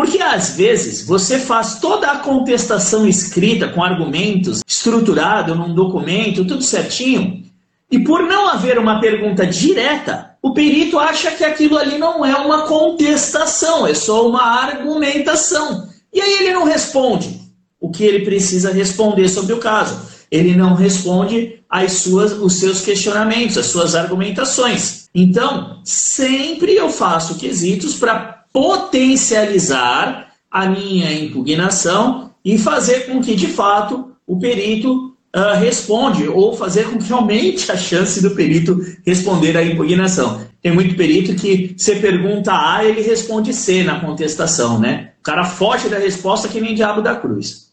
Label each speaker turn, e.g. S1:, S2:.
S1: Porque às vezes você faz toda a contestação escrita com argumentos estruturado num documento, tudo certinho, e por não haver uma pergunta direta, o perito acha que aquilo ali não é uma contestação, é só uma argumentação. E aí ele não responde o que ele precisa responder sobre o caso. Ele não responde às suas, os seus questionamentos, as suas argumentações. Então, sempre eu faço quesitos para potencializar a minha impugnação e fazer com que, de fato, o perito uh, responde ou fazer com que aumente a chance do perito responder à impugnação. Tem muito perito que você pergunta A, ele responde C na contestação, né? O cara foge da resposta que nem diabo da cruz.